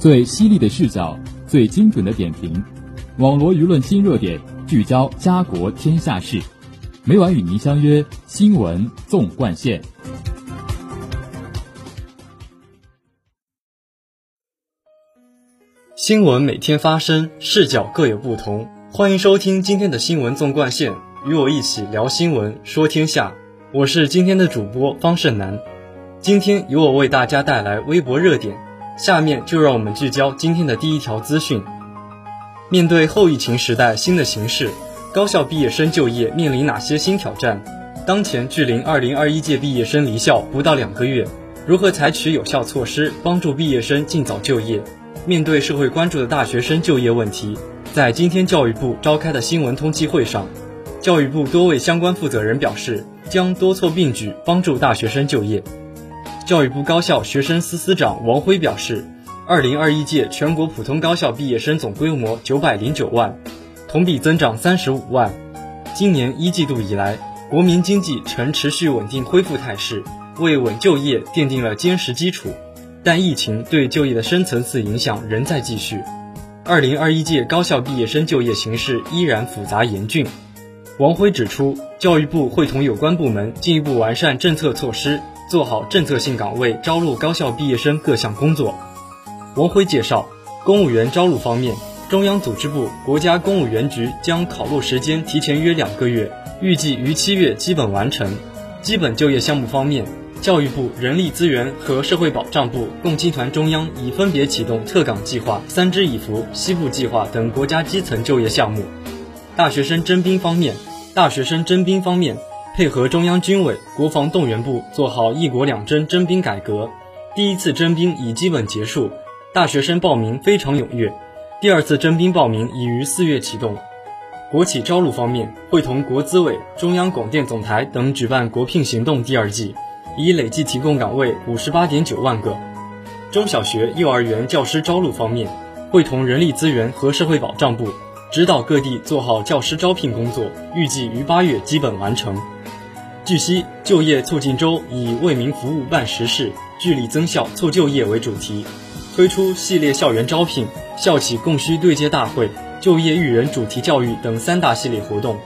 最犀利的视角，最精准的点评，网罗舆论新热点，聚焦家国天下事。每晚与您相约《新闻纵贯线》。新闻每天发生，视角各有不同。欢迎收听今天的新闻纵贯线，与我一起聊新闻，说天下。我是今天的主播方胜男。今天由我为大家带来微博热点。下面就让我们聚焦今天的第一条资讯。面对后疫情时代新的形势，高校毕业生就业面临哪些新挑战？当前距临二零二一届毕业生离校不到两个月，如何采取有效措施帮助毕业生尽早就业？面对社会关注的大学生就业问题，在今天教育部召开的新闻通气会上，教育部多位相关负责人表示，将多措并举帮助大学生就业。教育部高校学生司司长王辉表示，二零二一届全国普通高校毕业生总规模九百零九万，同比增长三十五万。今年一季度以来，国民经济呈持续稳定恢复态势，为稳就业奠定了坚实基础。但疫情对就业的深层次影响仍在继续。二零二一届高校毕业生就业形势依然复杂严峻。王辉指出，教育部会同有关部门进一步完善政策措施。做好政策性岗位招录高校毕业生各项工作。王辉介绍，公务员招录方面，中央组织部、国家公务员局将考录时间提前约两个月，预计于七月基本完成。基本就业项目方面，教育部、人力资源和社会保障部共青团中央已分别启动特岗计划、三支一扶、西部计划等国家基层就业项目。大学生征兵方面，大学生征兵方面。配合中央军委、国防动员部做好“一国两征”征兵改革，第一次征兵已基本结束，大学生报名非常踊跃。第二次征兵报名已于四月启动。国企招录方面，会同国资委、中央广电总台等举办国聘行动第二季，已累计提供岗位五十八点九万个。中小学、幼儿园教师招录方面，会同人力资源和社会保障部指导各地做好教师招聘工作，预计于八月基本完成。据悉，就业促进周以“为民服务办实事，聚力增效促就业”为主题，推出系列校园招聘、校企供需对接大会、就业育人主题教育等三大系列活动。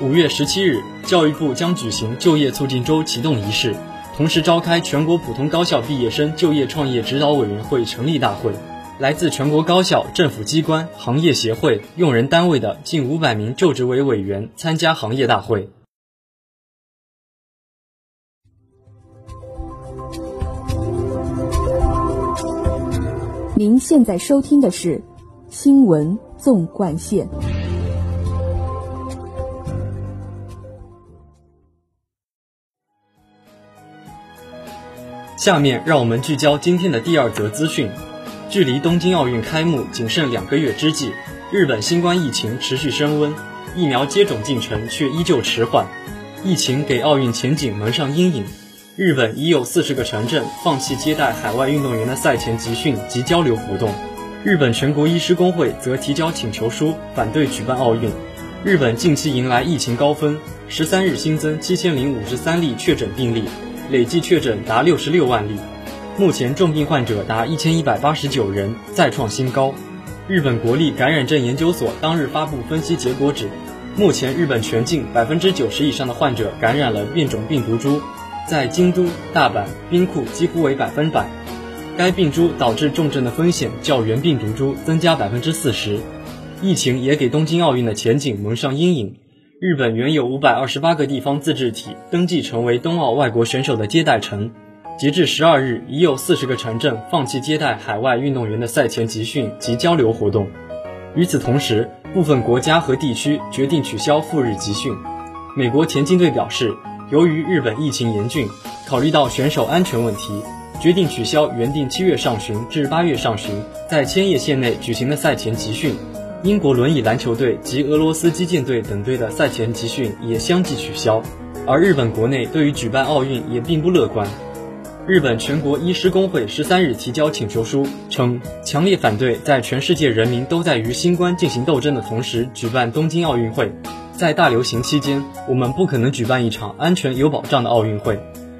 五月十七日，教育部将举行就业促进周启动仪式，同时召开全国普通高校毕业生就业创业指导委员会成立大会。来自全国高校、政府机关、行业协会、用人单位的近五百名就职委委员参加行业大会。您现在收听的是《新闻纵贯线》。下面让我们聚焦今天的第二则资讯。距离东京奥运开幕仅剩两个月之际，日本新冠疫情持续升温，疫苗接种进程却依旧迟缓，疫情给奥运前景蒙上阴影。日本已有四十个城镇放弃接待海外运动员的赛前集训及交流活动。日本全国医师工会则提交请求书，反对举办奥运。日本近期迎来疫情高峰，十三日新增七千零五十三例确诊病例，累计确诊达六十六万例。目前重病患者达一千一百八十九人，再创新高。日本国立感染症研究所当日发布分析结果指，目前日本全境百分之九十以上的患者感染了变种病毒株。在京都、大阪、兵库几乎为百分百，该病株导致重症的风险较原病毒株增加百分之四十。疫情也给东京奥运的前景蒙上阴影。日本原有五百二十八个地方自治体登记成为冬奥外国选手的接待城，截至十二日，已有四十个城镇放弃接待海外运动员的赛前集训及交流活动。与此同时，部分国家和地区决定取消赴日集训。美国田径队表示。由于日本疫情严峻，考虑到选手安全问题，决定取消原定七月上旬至八月上旬在千叶县内举行的赛前集训。英国轮椅篮球队及俄罗斯击剑队等队的赛前集训也相继取消。而日本国内对于举办奥运也并不乐观。日本全国医师工会十三日提交请求书，称强烈反对在全世界人民都在与新冠进行斗争的同时举办东京奥运会。在大流行期间，我们不可能举办一场安全有保障的奥运会。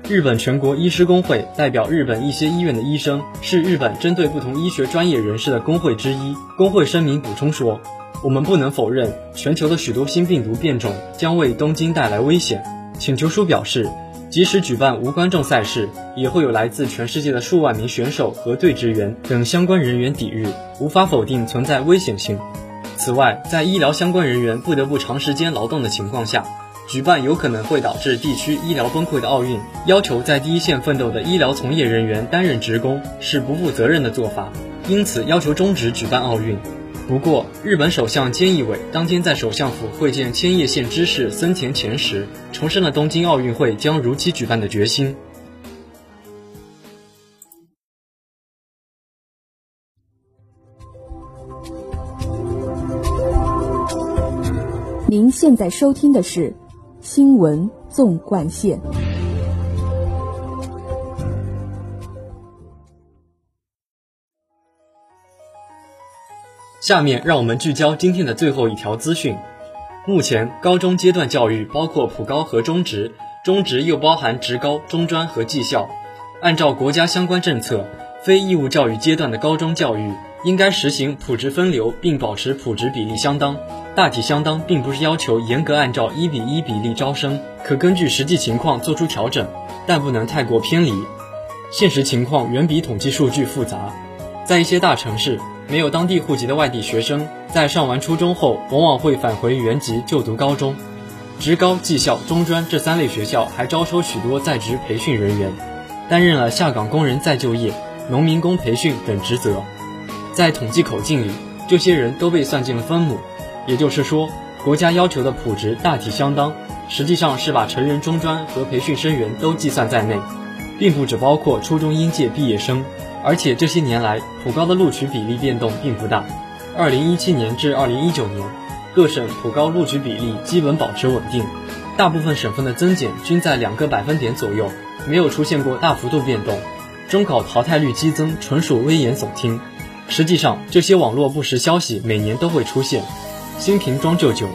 日本全国医师工会代表日本一些医院的医生，是日本针对不同医学专业人士的工会之一。工会声明补充说：“我们不能否认，全球的许多新病毒变种将为东京带来危险。”请求书表示，即使举办无观众赛事，也会有来自全世界的数万名选手和对职员等相关人员抵御，无法否定存在危险性。此外，在医疗相关人员不得不长时间劳动的情况下，举办有可能会导致地区医疗崩溃的奥运，要求在第一线奋斗的医疗从业人员担任职工是不负责任的做法，因此要求终止举办奥运。不过，日本首相菅义伟当天在首相府会见千叶县知事森田前时，重申了东京奥运会将如期举办的决心。您现在收听的是。新闻纵贯线。下面让我们聚焦今天的最后一条资讯。目前，高中阶段教育包括普高和中职，中职又包含职高、中专和技校。按照国家相关政策，非义务教育阶段的高中教育。应该实行普职分流，并保持普职比例相当。大体相当并不是要求严格按照一比一比例招生，可根据实际情况做出调整，但不能太过偏离。现实情况远比统计数据复杂。在一些大城市，没有当地户籍的外地学生，在上完初中后，往往会返回原籍就读高中。职高、技校、中专这三类学校还招收许多在职培训人员，担任了下岗工人再就业、农民工培训等职责。在统计口径里，这些人都被算进了分母。也就是说，国家要求的普职大体相当，实际上是把成人中专和培训生源都计算在内，并不只包括初中应届毕业生。而且这些年来，普高的录取比例变动并不大。二零一七年至二零一九年，各省普高录取比例基本保持稳定，大部分省份的增减均在两个百分点左右，没有出现过大幅度变动。中考淘汰率激增纯属危言耸听。实际上，这些网络不实消息每年都会出现，新瓶装旧酒，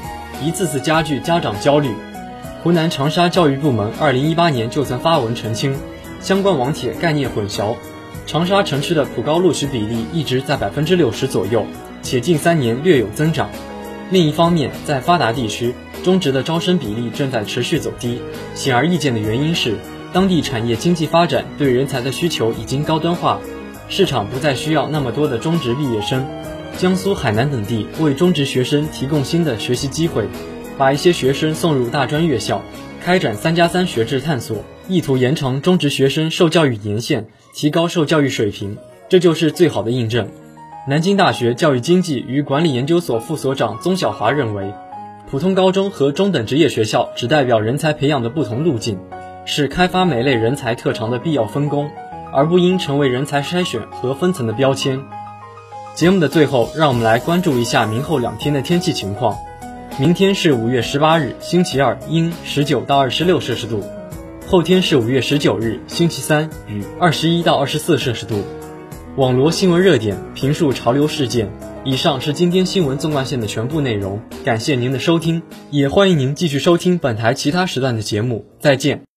一次次加剧家长焦虑。湖南长沙教育部门二零一八年就曾发文澄清，相关网帖概念混淆。长沙城区的普高录取比例一直在百分之六十左右，且近三年略有增长。另一方面，在发达地区，中职的招生比例正在持续走低。显而易见的原因是，当地产业经济发展对人才的需求已经高端化。市场不再需要那么多的中职毕业生，江苏、海南等地为中职学生提供新的学习机会，把一些学生送入大专院校，开展“三加三”学制探索，意图延长中职学生受教育年限，提高受教育水平，这就是最好的印证。南京大学教育经济与管理研究所副所长宗晓华认为，普通高中和中等职业学校只代表人才培养的不同路径，是开发每类人才特长的必要分工。而不应成为人才筛选和分层的标签。节目的最后，让我们来关注一下明后两天的天气情况。明天是五月十八日，星期二，阴，十九到二十六摄氏度；后天是五月十九日，星期三，雨，二十一到二十四摄氏度。网罗新闻热点，评述潮流事件。以上是今天新闻纵贯线的全部内容，感谢您的收听，也欢迎您继续收听本台其他时段的节目。再见。